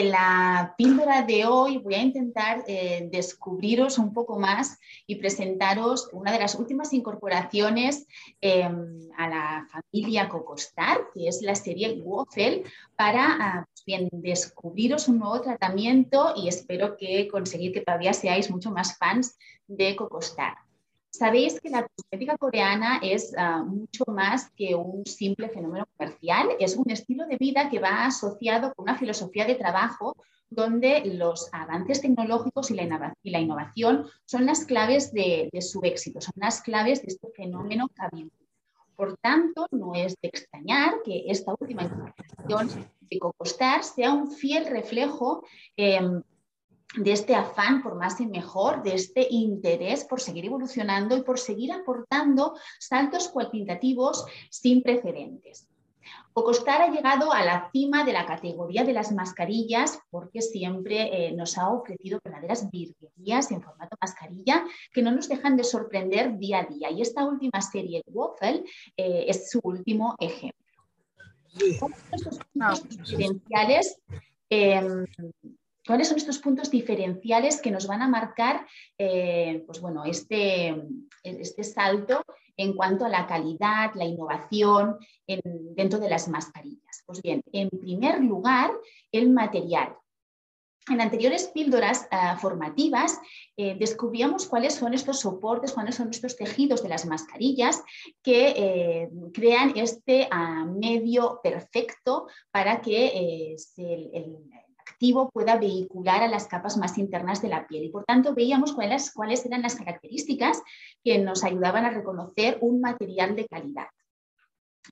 En la píldora de hoy voy a intentar eh, descubriros un poco más y presentaros una de las últimas incorporaciones em, a la familia Cocostar, que es la serie Waffle, para ah, pues bien, descubriros un nuevo tratamiento y espero que conseguir que todavía seáis mucho más fans de Cocostar. Sabéis que la cosmética coreana es ah, mucho más que un simple fenómeno comercial, es un estilo de vida que va asociado con una filosofía de trabajo donde los avances tecnológicos y la, innovación son las claves de, su éxito, son las claves de este fenómeno cabiente. Por tanto, no es de extrañar que esta última incorporación de Cocostar sea un fiel reflejo em, de este afán por más y mejor, de este interés por seguir evolucionando y por seguir aportando saltos cualitativos sin precedentes. Cocostar ha llegado a la cima de la categoría de las mascarillas porque siempre eh, nos ha ofrecido verdaderas virguerías en formato mascarilla que no nos dejan de sorprender día a día. Y esta última serie, Waffle, eh, es su último ejemplo. Estos puntos diferenciales em, ¿Cuáles son estos puntos diferenciales que nos van a marcar eh, pues bueno, este, este, salto en cuanto a la calidad, la innovación dentro de las mascarillas? Pues bien, en primer lugar, el material. En anteriores píldoras ah, formativas eh, descubríamos cuáles son estos soportes, cuáles son estos tejidos de las mascarillas que eh, crean este ah, medio perfecto para que el, pueda vehicular a las capas más internas de la piel. Y por tanto veíamos cuáles, cuáles eran las características que nos ayudaban a reconocer un material de calidad.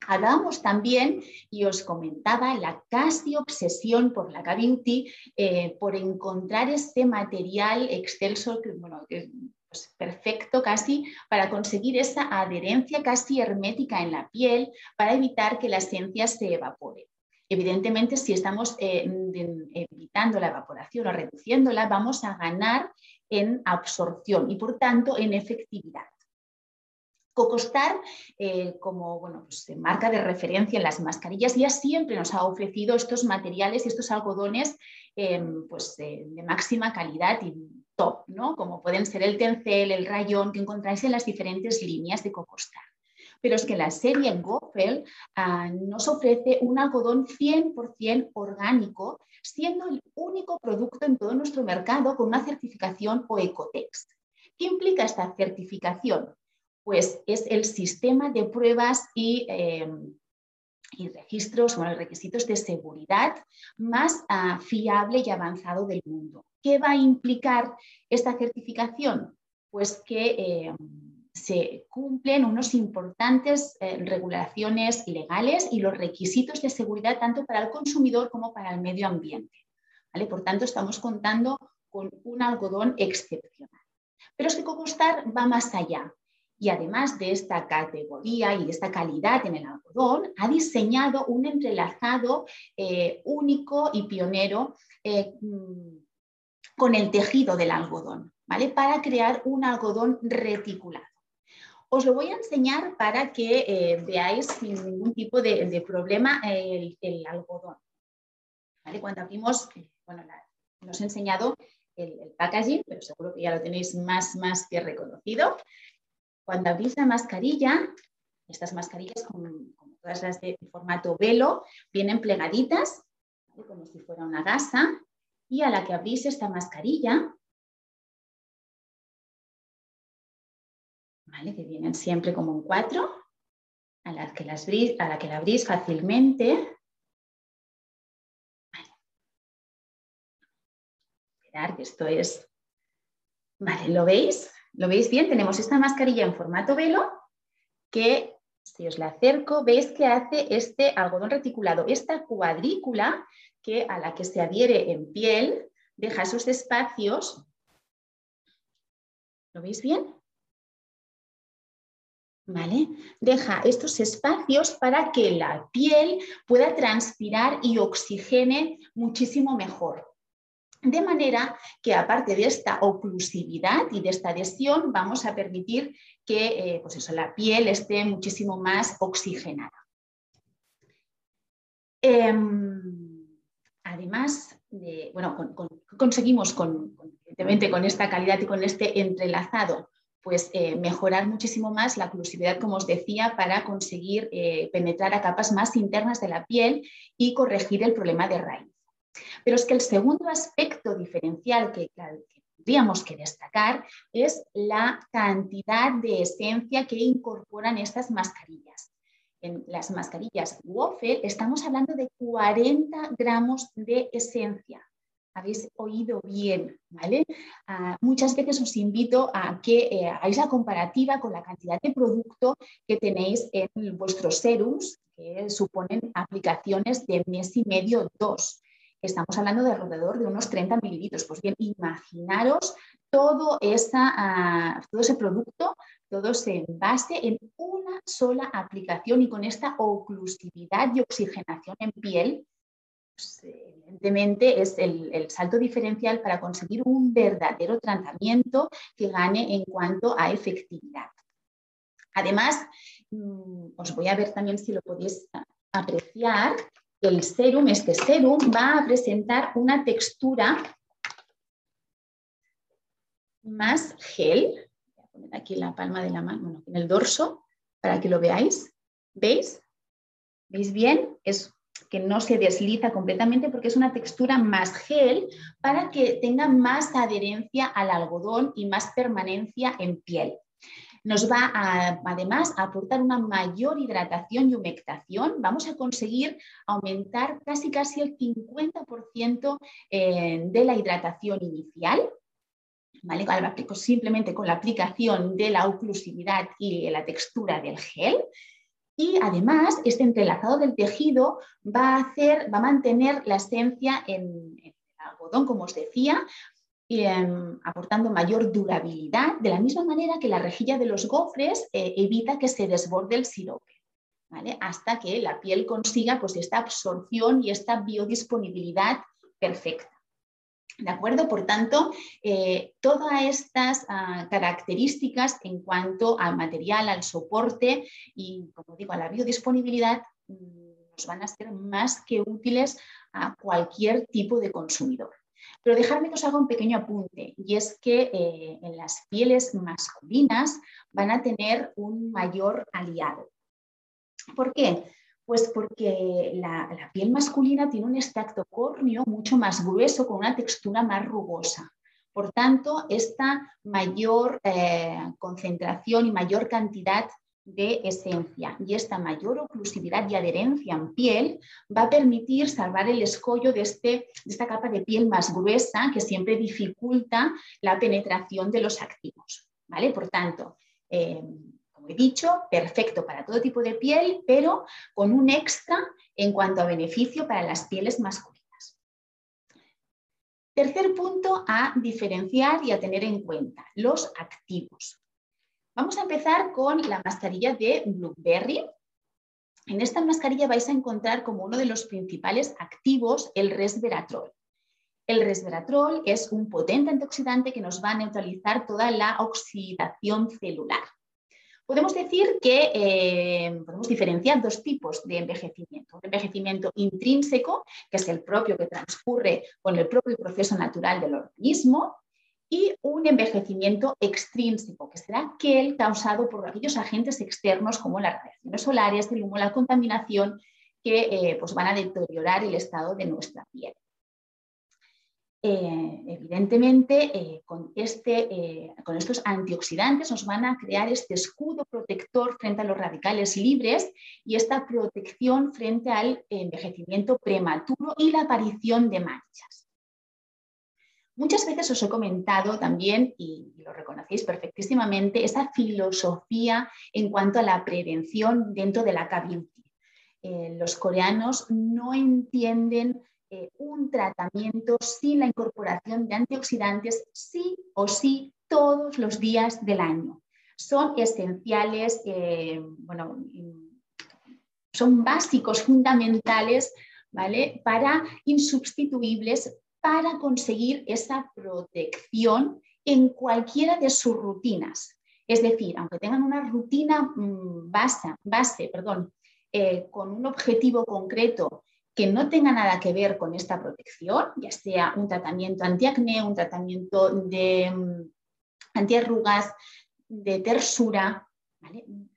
Hablábamos también, y os comentaba, la casi obsesión por la K-Beauty, eh, por encontrar este material excelso, bueno, pues perfecto casi, para conseguir esa adherencia casi hermética en la piel, para evitar que la esencia se evapore. Evidentemente, si estamos eh, evitando la evaporación o reduciéndola, vamos a ganar en absorción y, por tanto, en efectividad. Cocostar, eh, como bueno, pues, marca de referencia en las mascarillas, ya siempre nos ha ofrecido estos materiales y estos algodones em, pues, de máxima calidad y top, ¿no? como pueden ser el tencel, el rayón, que encontráis en las diferentes líneas de Cocostar pero es que la serie Goffel ah, nos ofrece un algodón 100% orgánico, siendo el único producto en todo nuestro mercado con una certificación o Ecotex. ¿Qué implica esta certificación? Pues es el sistema de pruebas y, em, registros, bueno, requisitos de seguridad más ah, fiable y avanzado del mundo. ¿Qué va a implicar esta certificación? Pues que em, se cumplen unos importantes eh, regulaciones legales y los requisitos de seguridad tanto para el consumidor como para el medio ambiente. Por tanto, estamos contando con un algodón excepcional. Pero es que Cocostar va más allá y además de esta categoría y de esta calidad en el algodón, ha diseñado un entrelazado eh, único y pionero eh, mm, con el tejido del algodón. Para crear un algodón reticulado. Os lo voy a enseñar para que eh, veáis sin ningún tipo de, problema el, algodón. Cuando abrimos, bueno, nos he enseñado el, packaging, pero seguro que ya lo tenéis más, más que reconocido. Cuando abrís la mascarilla, estas mascarillas, como, todas las de formato velo, vienen plegaditas, como si fuera una gasa, y a la que abrís esta mascarilla, que vienen siempre como en cuatro, a la que, las a la, que la abrís fácilmente. Esperar que esto es... Vale, ¿lo veis? ¿Lo veis bien? Tenemos esta mascarilla en formato velo que, si os la acerco, veis que hace este algodón reticulado, esta cuadrícula que a la que se adhiere en piel, deja esos espacios. ¿Lo veis bien? Deja estos espacios para que la piel pueda transpirar y oxigene muchísimo mejor. De manera que aparte de esta oclusividad y de esta adhesión, vamos a permitir que eh, pues eso, la piel esté muchísimo más oxigenada. Em, además, bueno, conseguimos con, con esta calidad y con este entrelazado, pues eh, mejorar muchísimo más la oclusividad, como os decía, para conseguir eh, penetrar a capas más internas de la piel y corregir el problema de raíz. Pero es que el segundo aspecto diferencial que, que tendríamos que destacar es la cantidad de esencia que incorporan estas mascarillas en las mascarillas Waffle estamos hablando de 40 gramos de esencia. Habéis oído bien, ¿vale? Ah, muchas veces os invito a que eh, hagáis la comparativa con la cantidad de producto que tenéis en vuestros serums, que suponen aplicaciones de mes y medio, dos. Estamos hablando de alrededor de unos 30 mililitros. Pues bien, imaginaros todo, esa, ah, todo ese producto todo se base en una sola aplicación y con esta oclusividad y oxigenación en piel, evidentemente es el, salto diferencial para conseguir un verdadero tratamiento que gane en cuanto a efectividad. Además, mm, os voy a ver también si lo podéis apreciar, el serum, este serum va a presentar una textura más gel, aquí la palma de la mano, bueno, en el dorso, para que lo veáis. ¿Veis? ¿Veis bien? Es que no se desliza completamente porque es una textura más gel para que tenga más adherencia al algodón y más permanencia en piel. Nos va además a aportar una mayor hidratación y humectación. Vamos a conseguir aumentar casi casi el 50% eh, de la hidratación inicial ¿vale? Simplemente con la aplicación de la oclusividad y la textura del gel. Y además, este entrelazado del tejido va a, hacer, va a mantener la esencia en, el algodón, como os decía, em, aportando mayor durabilidad, de la misma manera que la rejilla de los gofres eh, evita que se desborde el sirope, hasta que la piel consiga pues, esta absorción y esta biodisponibilidad perfecta. ¿De acuerdo? Por tanto, eh, todas estas ah, características en cuanto al material, al soporte y, como digo, a la biodisponibilidad mm, nos van a ser más que útiles a cualquier tipo de consumidor. Pero dejarme que os haga un pequeño apunte y es que eh, en las pieles masculinas van a tener un mayor aliado. ¿Por qué? Pues porque la, piel masculina tiene un extracto córneo mucho más grueso, con una textura más rugosa. Por tanto, esta mayor eh, concentración y mayor cantidad de esencia y esta mayor oclusividad y adherencia en piel va a permitir salvar el escollo de, este, de esta capa de piel más gruesa que siempre dificulta la penetración de los activos. ¿vale? Por tanto, eh, dicho, perfecto para todo tipo de piel, pero con un extra en cuanto a beneficio para las pieles masculinas. Tercer punto a diferenciar y a tener en cuenta, los activos. Vamos a empezar con la mascarilla de Blueberry. En esta mascarilla vais a encontrar como uno de los principales activos el resveratrol. El resveratrol es un potente antioxidante que nos va a neutralizar toda la oxidación celular. Podemos decir que eh, podemos diferenciar dos tipos de envejecimiento. Un envejecimiento intrínseco, que es el propio que transcurre con el propio proceso natural del organismo, y un envejecimiento extrínseco, que será aquel causado por aquellos agentes externos como las radiaciones solares, el humo, la contaminación, que eh, pues van a deteriorar el estado de nuestra piel. Eh, evidentemente, eh, con, este, eh, con estos antioxidantes nos van a crear este escudo protector frente a los radicales libres y esta protección frente al envejecimiento prematuro y la aparición de manchas. Muchas veces os he comentado también, y lo reconocéis perfectísimamente, esa filosofía en cuanto a la prevención dentro de la k los coreanos no entienden eh, un tratamiento sin la incorporación de antioxidantes sí o sí todos los días del año. Son esenciales, eh, bueno, son básicos, fundamentales, ¿vale? Para insubstituibles para conseguir esa protección en cualquiera de sus rutinas. Es decir, aunque tengan una rutina mm, base, base perdón, eh, con un objetivo concreto que no tenga nada que ver con esta protección, ya sea un tratamiento antiacné, un tratamiento de mm, antiarrugas, de tersura,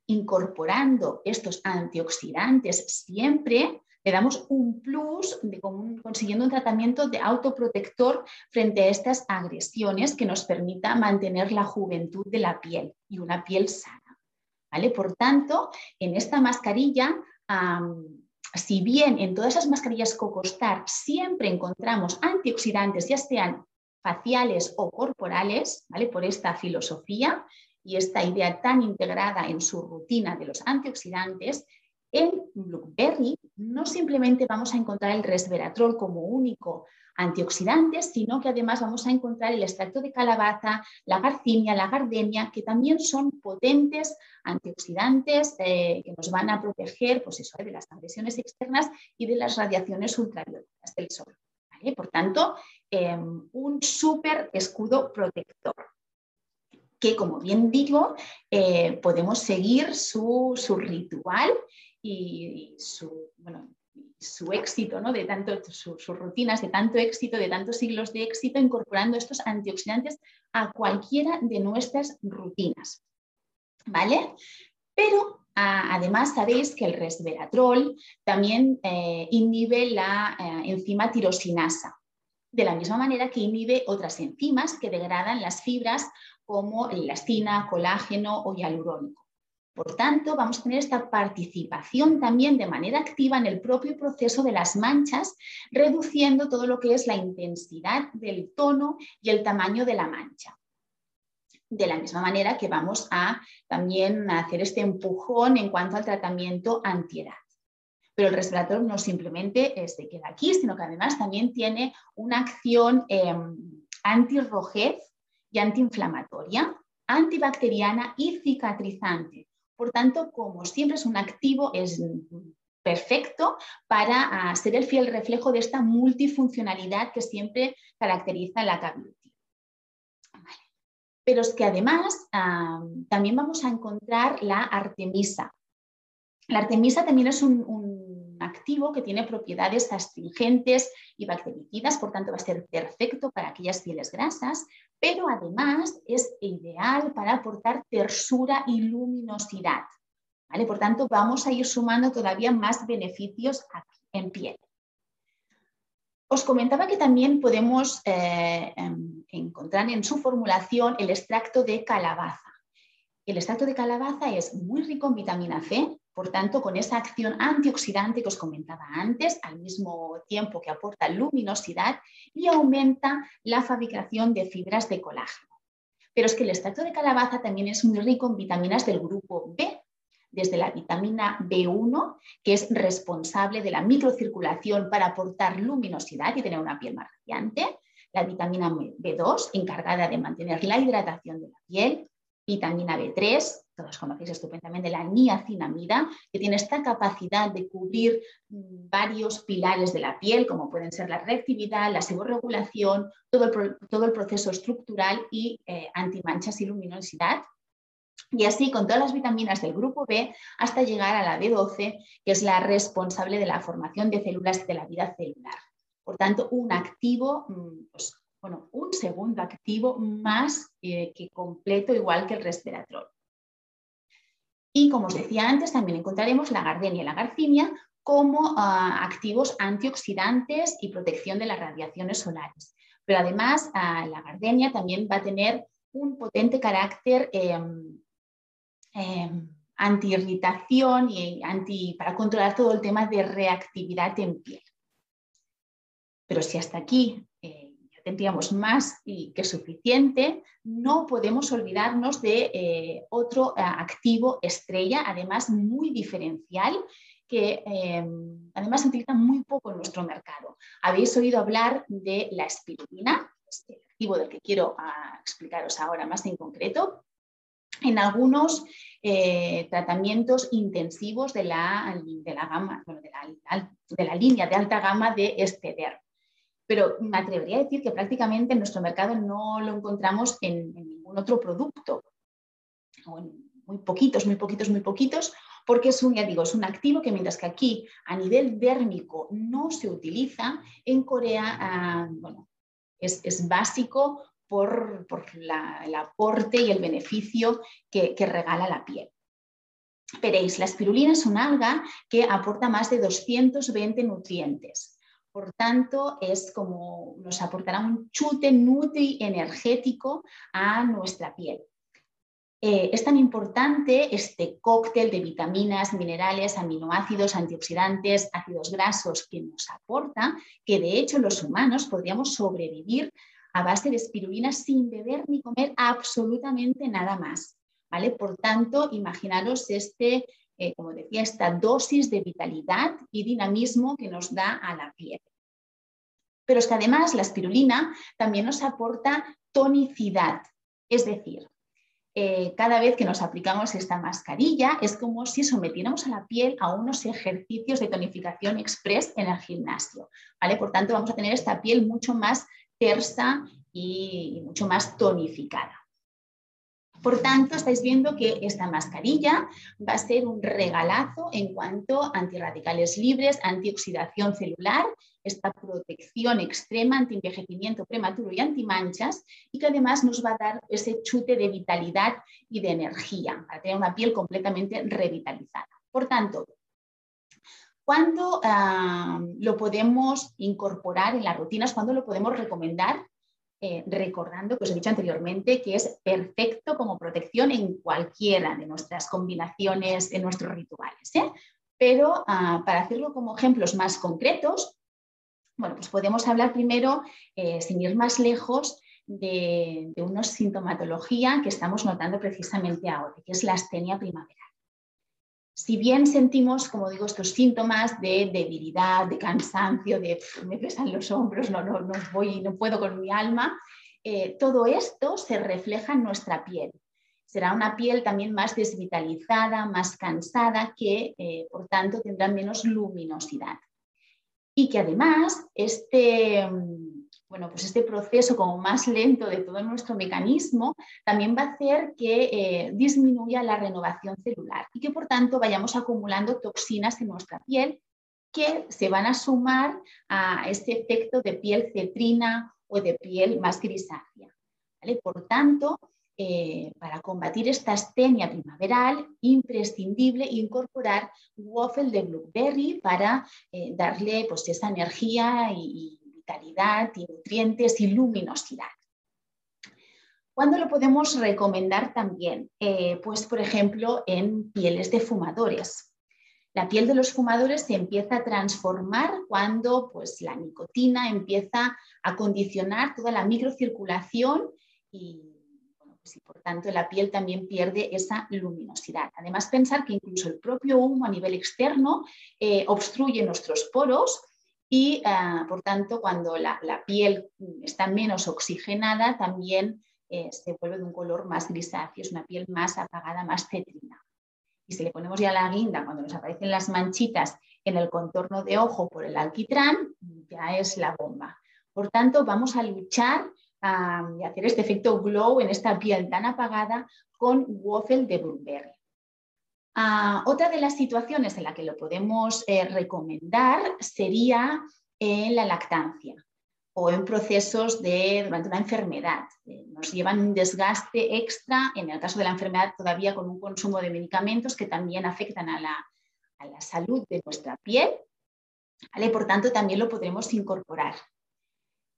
incorporando estos antioxidantes siempre le damos un plus de, consiguiendo un tratamiento de autoprotector frente a estas agresiones que nos permita mantener la juventud de la piel y una piel sana. ¿vale? Por tanto, en esta mascarilla, si bien en todas esas mascarillas Cocostar siempre encontramos antioxidantes, ya sean faciales o corporales, ¿vale? por esta filosofía y esta idea tan integrada en su rutina de los antioxidantes, en Blueberry no simplemente vamos a encontrar el resveratrol como único antioxidante, sino que además vamos a encontrar el extracto de calabaza, la garcinia, la gardenia, que también son potentes antioxidantes eh, que nos van a proteger pues eso, de las agresiones externas y de las radiaciones ultravioletas del sol. Por tanto, em, un súper escudo protector que, como bien digo, eh, podemos seguir su, su ritual y, su, su éxito, ¿no? de tanto, sus rutinas de tanto éxito, de tantos siglos de éxito, incorporando estos antioxidantes a cualquiera de nuestras rutinas. ¿Vale? Pero además sabéis que el resveratrol también eh, inhibe la eh, enzima tirosinasa, de la misma manera que inhibe otras enzimas que degradan las fibras como elastina, colágeno o hialurónico. Por tanto, vamos a tener esta participación también de manera activa en el propio proceso de las manchas, reduciendo todo lo que es la intensidad del tono y el tamaño de la mancha. De la misma manera que vamos a también hacer este empujón en cuanto al tratamiento antiedad. Pero el respirator no simplemente se queda aquí, sino que además también tiene una acción eh, antirrojez y antiinflamatoria, antibacteriana y cicatrizante. Por tanto, como siempre es un activo, es perfecto para ah, ser el fiel reflejo de esta multifuncionalidad que siempre caracteriza la Cabiuti. Pero es que además ah, también vamos a encontrar la artemisa. La artemisa también es un activo que tiene propiedades astringentes y bactericidas, por tanto va a ser perfecto para aquellas pieles grasas, pero además es ideal para aportar tersura y luminosidad. ¿vale? Por tanto, vamos a ir sumando todavía más beneficios en piel. Os comentaba que también podemos eh, em, encontrar en su formulación el extracto de calabaza. El extracto de calabaza es muy rico en vitamina C, por tanto, con esa acción antioxidante que os comentaba antes, al mismo tiempo que aporta luminosidad y aumenta la fabricación de fibras de colágeno. Pero es que el extracto de calabaza también es muy rico en vitaminas del grupo B, desde la vitamina B1, que es responsable de la microcirculación para aportar luminosidad y tener una piel más radiante, la vitamina B2, encargada de mantener la hidratación de la piel, vitamina B3, todos conocéis estupendamente la niacinamida, que tiene esta capacidad de cubrir mm, varios pilares de la piel, como pueden ser la reactividad, la seborregulación, todo el, todo el proceso estructural y eh, antimanchas y luminosidad. Y así con todas las vitaminas del grupo B hasta llegar a la B12, que es la responsable de la formación de células de la vida celular. Por tanto, un activo mm, pues, bueno, un segundo activo más eh, que completo, igual que el resveratrol. Y como os decía antes, también encontraremos la gardenia y la garcinia como ah, activos antioxidantes y protección de las radiaciones solares. Pero además, ah, la gardenia también va a tener un potente carácter eh, anti-irritación y anti, para controlar todo el tema de reactividad en piel. Pero si hasta aquí eh, tendríamos más y que suficiente, no podemos olvidarnos de eh, otro eh, activo estrella, además muy diferencial, que eh, además se utiliza muy poco en nuestro mercado. Habéis oído hablar de la espirulina, este activo del que quiero ah, explicaros ahora más en concreto, en algunos tratamientos intensivos de la, de la, gama, de la, línea de alta gama de Esteder pero me atrevería a decir que prácticamente en nuestro mercado no lo encontramos en, ningún otro producto, o en muy poquitos, muy poquitos, muy poquitos, porque es un, ya digo, es un activo que mientras que aquí a nivel dérmico no se utiliza, en Corea ah, bueno, es, básico por, el aporte y el beneficio que, que regala la piel. Veréis, la espirulina es una alga que aporta más de 220 nutrientes. Por tanto, es como nos aportará un chute nutri energético a nuestra piel. Eh, es tan importante este cóctel de vitaminas, minerales, aminoácidos, antioxidantes, ácidos grasos que nos aporta, que de hecho los humanos podríamos sobrevivir a base de espirulina sin beber ni comer absolutamente nada más. ¿vale? Por tanto, imaginaros este, eh, como decía, esta dosis de vitalidad y dinamismo que nos da a la piel. Pero es que además la espirulina también nos aporta tonicidad, es decir, eh, cada vez que nos aplicamos esta mascarilla es como si sometiéramos a la piel a unos ejercicios de tonificación express en el gimnasio. ¿vale? Por tanto, vamos a tener esta piel mucho más tersa y mucho más tonificada. Por tanto, estáis viendo que esta mascarilla va a ser un regalazo en cuanto a antirradicales libres, antioxidación celular, esta protección extrema, antienvejecimiento prematuro y antimanchas, y que además nos va a dar ese chute de vitalidad y de energía para tener una piel completamente revitalizada. Por tanto, ¿cuándo ah, lo podemos incorporar en las rutinas? ¿Cuándo lo podemos recomendar? Eh, recordando que os he dicho anteriormente que es perfecto como protección en cualquiera de nuestras combinaciones, en nuestros rituales. ¿eh? Pero ah, para hacerlo como ejemplos más concretos, bueno, pues podemos hablar primero, eh, sin ir más lejos, de, de una sintomatología que estamos notando precisamente ahora, que es la astenia primaveral si bien sentimos, como digo, estos síntomas de debilidad, de cansancio, de me pesan los hombros, no, no, no, voy, no puedo con mi alma, eh, todo esto se refleja en nuestra piel. Será una piel también más desvitalizada, más cansada, que eh, por tanto tendrá menos luminosidad. Y que además este, bueno, pues este proceso como más lento de todo nuestro mecanismo también va a hacer que eh, disminuya la renovación celular y que por tanto vayamos acumulando toxinas en nuestra piel que se van a sumar a este efecto de piel cetrina o de piel más grisácea. Por tanto, eh, para combatir esta astenia primaveral, imprescindible incorporar waffle de blueberry para eh, darle pues, esa energía y y nutrientes y luminosidad. ¿Cuándo lo podemos recomendar también? Eh, pues, por ejemplo, en pieles de fumadores. La piel de los fumadores se empieza a transformar cuando pues, la nicotina empieza a condicionar toda la microcirculación y, pues, por tanto la piel también pierde esa luminosidad. Además, pensar que incluso el propio humo a nivel externo eh, obstruye nuestros poros y ah, por tanto cuando la, piel está menos oxigenada también eh, se vuelve de un color más grisáceo, es una piel más apagada, más cetrina. Y si le ponemos ya la guinda, cuando nos aparecen las manchitas en el contorno de ojo por el alquitrán, ya es la bomba. Por tanto, vamos a luchar ah, y hacer este efecto glow en esta piel tan apagada con waffle de blueberry. Ah, otra de las situaciones en la que lo podemos eh, recomendar sería en la lactancia o en procesos de, durante una enfermedad. Eh, nos llevan un desgaste extra, en el caso de la enfermedad todavía con un consumo de medicamentos que también afectan a la, salud de nuestra piel. Por tanto, también lo podremos incorporar.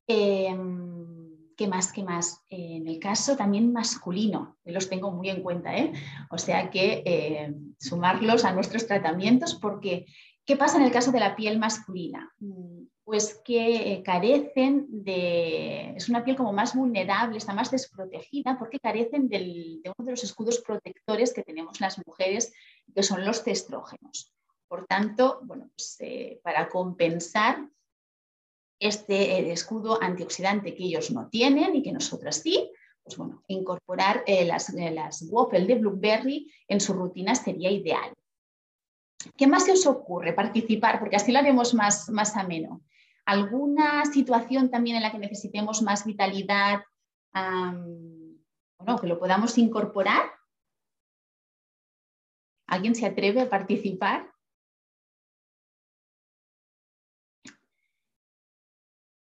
Em, ¿Qué más? ¿Qué más? en el caso también masculino, los tengo muy en cuenta, ¿eh? o sea que eh, sumarlos a nuestros tratamientos porque ¿qué pasa en el caso de la piel masculina? Mm, pues que eh, carecen de, es una piel como más vulnerable, está más desprotegida porque carecen de uno de los escudos protectores que tenemos las mujeres, que son los testrógenos. Por tanto, bueno, pues, para compensar este eh, escudo antioxidante que ellos no tienen y que nosotros sí, pues bueno, incorporar eh, las, eh, las de blueberry en su rutina sería ideal. ¿Qué más se os ocurre? Participar, porque así lo haremos más, más ameno. ¿Alguna situación también en la que necesitemos más vitalidad? bueno, que lo podamos incorporar. ¿Alguien se atreve a participar?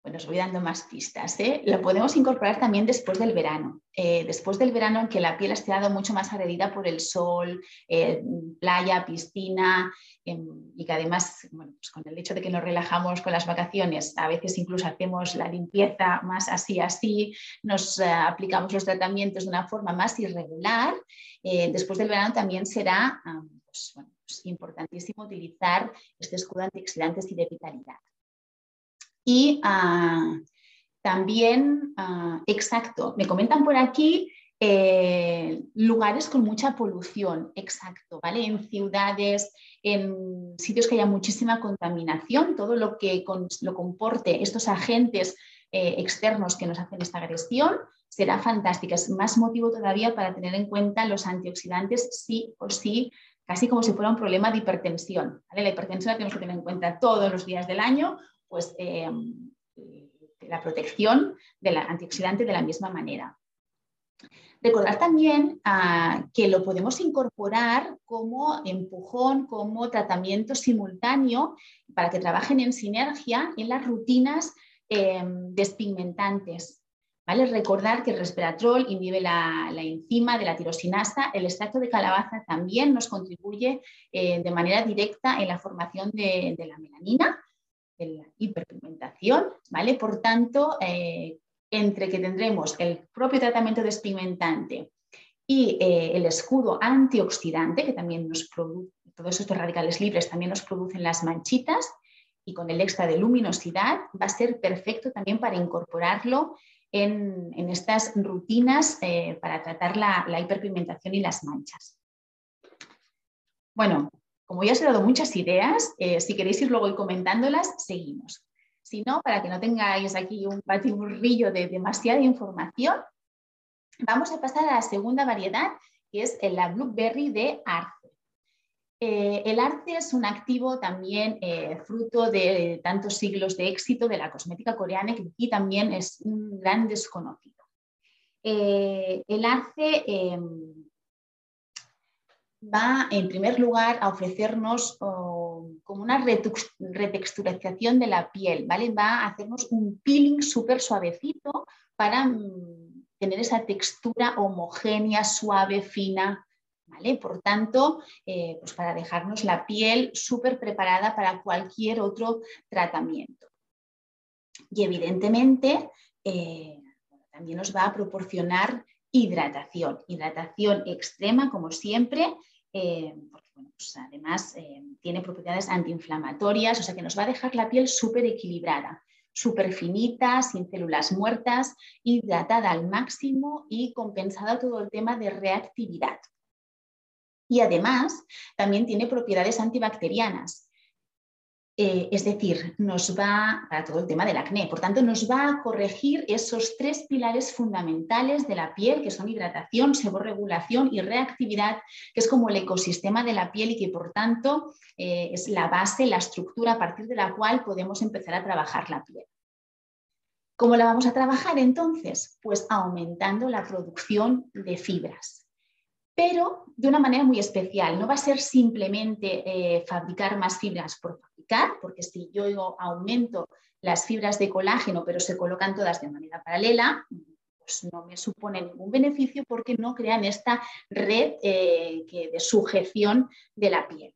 Bueno, os voy dando más pistas. ¿eh? Lo podemos incorporar también después del verano. Eh, después del verano en que la piel ha estado mucho más agredida por el sol, eh, playa, piscina, em, y que además, pues con el hecho de que nos relajamos con las vacaciones, a veces incluso hacemos la limpieza más así, así, nos aplicamos los tratamientos de una forma más irregular, después del verano también será pues, pues importantísimo utilizar este escudo antioxidantes y de vitalidad. Y ah, también, ah, exacto, me comentan por aquí eh, lugares con mucha polución, exacto, ¿vale? En ciudades, en sitios que haya muchísima contaminación, todo lo que lo comporte estos agentes eh, externos que nos hacen esta agresión será fantástica. Es más motivo todavía para tener en cuenta los antioxidantes sí o sí, casi como si fuera un problema de hipertensión. La hipertensión la tenemos que tener en cuenta todos los días del año pues, eh, la protección del antioxidante de la misma manera. Recordar también ah, que lo podemos incorporar como empujón, como tratamiento simultáneo para que trabajen en sinergia en las rutinas eh, despigmentantes. ¿Vale? Recordar que el resveratrol inhibe la, enzima de la tirosinasa, el extracto de calabaza también nos contribuye eh, de manera directa en la formación de la melanina de la hiperpigmentación, ¿vale? Por tanto, eh, entre que tendremos el propio tratamiento despigmentante y eh, el escudo antioxidante, que también nos produce, todos estos radicales libres también nos producen las manchitas, y con el extra de luminosidad va a ser perfecto también para incorporarlo en, estas rutinas eh, para tratar la, la hiperpigmentación y las manchas. Bueno, como ya os he dado muchas ideas, eh, si queréis ir luego comentándolas, seguimos. Si no, para que no tengáis aquí un batiburrillo de demasiada información, vamos a pasar a la segunda variedad, que es la Blueberry de Arce. Eh, el arce es un activo también eh, fruto de tantos siglos de éxito de la cosmética coreana que aquí también es un gran desconocido. el arce em, va en primer lugar a ofrecernos oh, como una retexturización de la piel, ¿vale? Va a hacernos un peeling súper suavecito para mm, tener esa textura homogénea, suave, fina, ¿vale? Por tanto, eh, pues para dejarnos la piel súper preparada para cualquier otro tratamiento. Y evidentemente, eh, también nos va a proporcionar hidratación, hidratación extrema como siempre eh, porque pues además eh, tiene propiedades antiinflamatorias, o sea que nos va a dejar la piel súper equilibrada, súper finita, sin células muertas, hidratada al máximo y compensada todo el tema de reactividad. Y además también tiene propiedades antibacterianas. Eh, es decir, nos va, para todo el tema del acné, por tanto, nos va a corregir esos tres pilares fundamentales de la piel, que son hidratación, seborregulación y reactividad, que es como el ecosistema de la piel y que, por tanto, eh, es la base, la estructura a partir de la cual podemos empezar a trabajar la piel. ¿Cómo la vamos a trabajar entonces? Pues aumentando la producción de fibras pero de una manera muy especial. No va a ser simplemente eh, fabricar más fibras por fabricar, porque si yo aumento las fibras de colágeno, pero se colocan todas de manera paralela, pues no me supone ningún beneficio porque no crean esta red eh, de sujeción de la piel.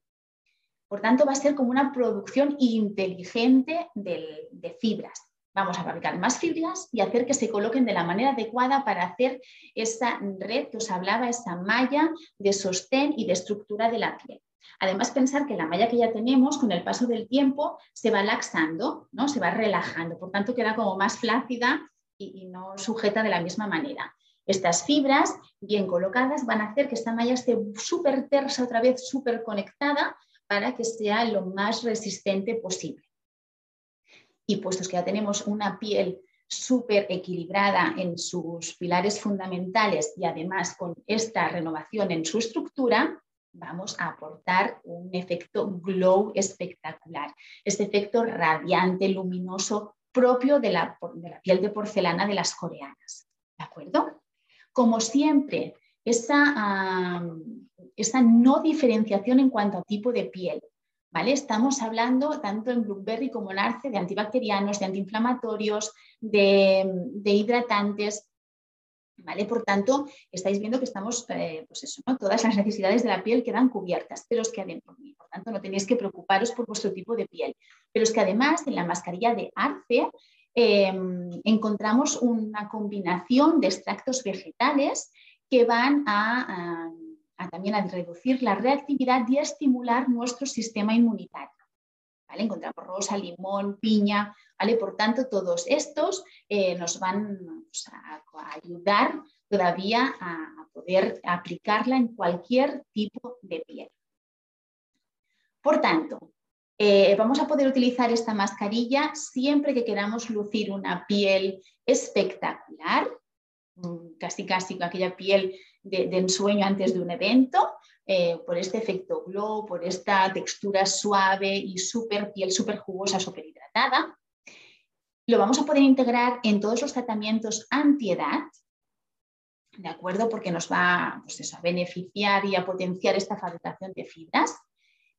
Por tanto, va a ser como una producción inteligente de fibras. Vamos a fabricar más fibras y hacer que se coloquen de la manera adecuada para hacer esa red que os hablaba, esa malla de sostén y de estructura de la piel. Además, pensar que la malla que ya tenemos, con el paso del tiempo, se va laxando, ¿no? se va relajando, por tanto queda como más flácida y, y no sujeta de la misma manera. Estas fibras bien colocadas van a hacer que esta malla esté súper tersa, otra vez súper conectada, para que sea lo más resistente posible y puestos que ya tenemos una piel súper equilibrada en sus pilares fundamentales y además con esta renovación en su estructura, vamos a aportar un efecto glow espectacular, este efecto radiante, luminoso propio de la, piel de porcelana de las coreanas. ¿De acuerdo? Como siempre, esa no diferenciación en cuanto a tipo de piel. ¿Vale? Estamos hablando tanto en Blueberry como en Arce de antibacterianos, de antiinflamatorios, de, hidratantes. ¿Vale? Por tanto, estáis viendo que estamos, eh, pues eso, ¿no? todas las necesidades de la piel quedan cubiertas, pero es que además, por tanto, no tenéis que preocuparos por vuestro tipo de piel. Pero es que además en la mascarilla de Arce em, encontramos una combinación de extractos vegetales que van a también a reducir la reactividad y a estimular nuestro sistema inmunitario. ¿Vale? Encontramos rosa, limón, piña, ¿vale? Por tanto, todos estos eh, nos van pues, a, ayudar todavía a, poder aplicarla en cualquier tipo de piel. Por tanto, eh, vamos a poder utilizar esta mascarilla siempre que queramos lucir una piel espectacular, mm, casi casi aquella piel de, ensueño antes de un evento, eh, por este efecto glow, por esta textura suave y súper piel súper jugosa, súper hidratada. Lo vamos a poder integrar en todos los tratamientos antiedad, ¿de acuerdo? Porque nos va pues a beneficiar y a potenciar esta fabricación de fibras.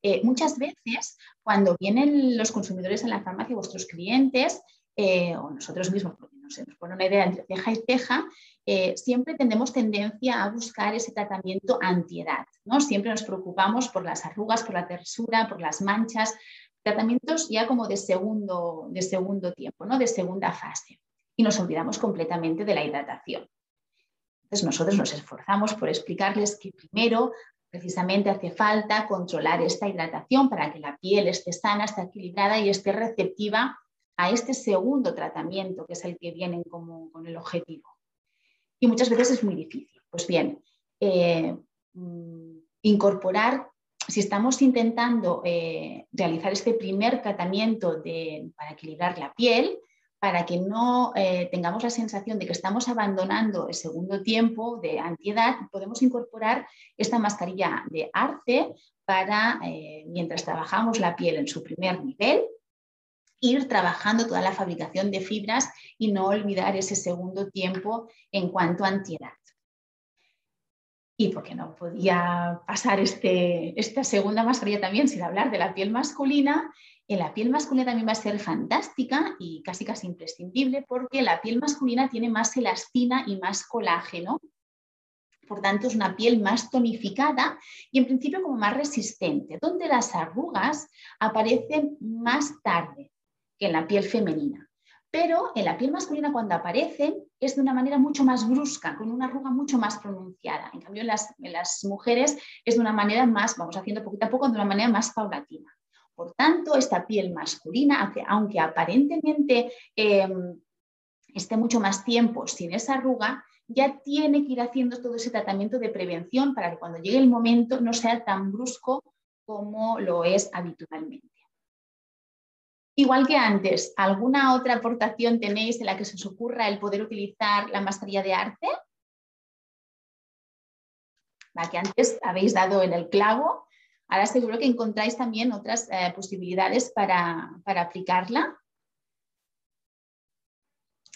Eh, muchas veces, cuando vienen los consumidores a la farmacia, vuestros clientes, eh, o nosotros mismos, se nos pone una idea entre ceja y ceja, eh, siempre tenemos tendencia a buscar ese tratamiento antiedad. ¿no? Siempre nos preocupamos por las arrugas, por la tersura, por las manchas, tratamientos ya como de segundo, de segundo tiempo, ¿no? de segunda fase. Y nos olvidamos completamente de la hidratación. Entonces nosotros nos esforzamos por explicarles que primero precisamente hace falta controlar esta hidratación para que la piel esté sana, esté equilibrada y esté receptiva a este segundo tratamiento, que es el que viene como, con el objetivo. Y muchas veces es muy difícil. Pues bien, eh, mm, incorporar, si estamos intentando eh, realizar este primer tratamiento para equilibrar la piel, para que no eh, tengamos la sensación de que estamos abandonando el segundo tiempo de antiedad, podemos incorporar esta mascarilla de arce para, mientras trabajamos la piel en su primer nivel, ir trabajando toda la fabricación de fibras y no olvidar ese segundo tiempo en cuanto a antiedad. Y porque no podía pasar este, esta segunda mascarilla también sin hablar de la piel masculina. En la piel masculina también va a ser fantástica y casi casi imprescindible porque la piel masculina tiene más elastina y más colágeno. Por tanto, es una piel más tonificada y en principio como más resistente, donde las arrugas aparecen más tarde que en la piel femenina. Pero en la piel masculina cuando aparecen es de una manera mucho más brusca, con una arruga mucho más pronunciada. En cambio en las, mujeres es de una manera más, vamos haciendo poquito a poco, de una manera más paulatina. Por tanto, esta piel masculina, aunque aparentemente em, esté mucho más tiempo sin esa arruga, ya tiene que ir haciendo todo ese tratamiento de prevención para que cuando llegue el momento no sea tan brusco como lo es habitualmente. Igual que antes, ¿alguna otra aportación tenéis en la que se os ocurra el poder utilizar la mascarilla de arte? La que antes habéis dado en el clavo. Ahora seguro que encontráis también otras eh, posibilidades para, aplicarla.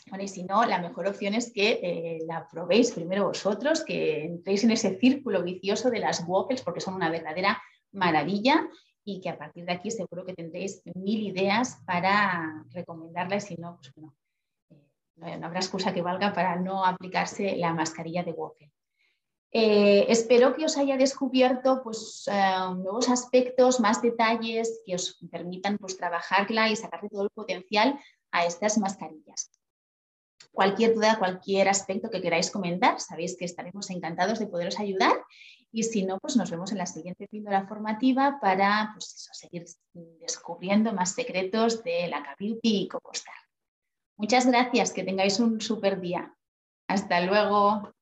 Bueno, y si no, la mejor opción es que eh, la probéis primero vosotros, que entréis en ese círculo vicioso de las waffles, porque son una verdadera maravilla y que a partir de aquí seguro que tendréis mil ideas para recomendarla si no, pues bueno, eh, no, habrá excusa que valga para no aplicarse la mascarilla de Wofen. Eh, espero que os haya descubierto pues, eh, nuevos aspectos, más detalles que os permitan pues, trabajarla y sacarle todo el potencial a estas mascarillas. Cualquier duda, cualquier aspecto que queráis comentar, sabéis que estaremos encantados de poderos ayudar y si no, pues nos vemos en la siguiente píldora formativa para pues seguir descubriendo más secretos de la Cabiuti y Cocostar. Muchas gracias, que tengáis un súper día. Hasta luego.